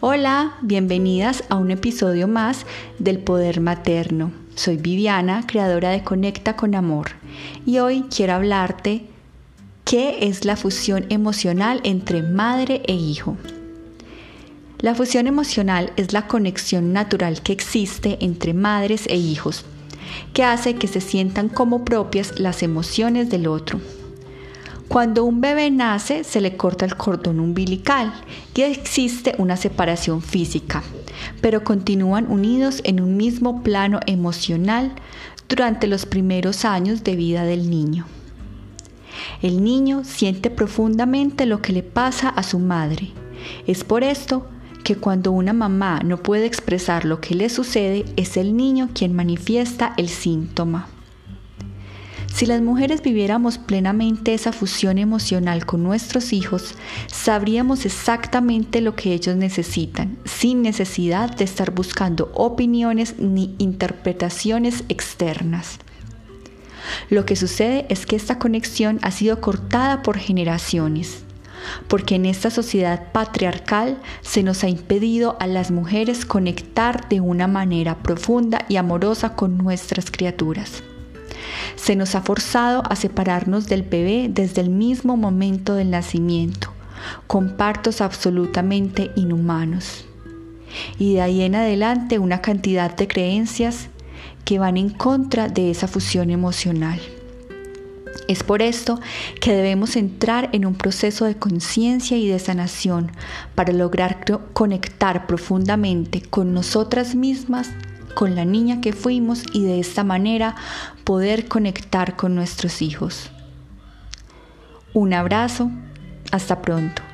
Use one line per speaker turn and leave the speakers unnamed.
Hola, bienvenidas a un episodio más del Poder Materno. Soy Viviana, creadora de Conecta con Amor, y hoy quiero hablarte qué es la fusión emocional entre madre e hijo. La fusión emocional es la conexión natural que existe entre madres e hijos, que hace que se sientan como propias las emociones del otro. Cuando un bebé nace se le corta el cordón umbilical y existe una separación física, pero continúan unidos en un mismo plano emocional durante los primeros años de vida del niño. El niño siente profundamente lo que le pasa a su madre. Es por esto que cuando una mamá no puede expresar lo que le sucede, es el niño quien manifiesta el síntoma. Si las mujeres viviéramos plenamente esa fusión emocional con nuestros hijos, sabríamos exactamente lo que ellos necesitan, sin necesidad de estar buscando opiniones ni interpretaciones externas. Lo que sucede es que esta conexión ha sido cortada por generaciones, porque en esta sociedad patriarcal se nos ha impedido a las mujeres conectar de una manera profunda y amorosa con nuestras criaturas. Se nos ha forzado a separarnos del bebé desde el mismo momento del nacimiento, con partos absolutamente inhumanos. Y de ahí en adelante una cantidad de creencias que van en contra de esa fusión emocional. Es por esto que debemos entrar en un proceso de conciencia y de sanación para lograr conectar profundamente con nosotras mismas con la niña que fuimos y de esta manera poder conectar con nuestros hijos. Un abrazo, hasta pronto.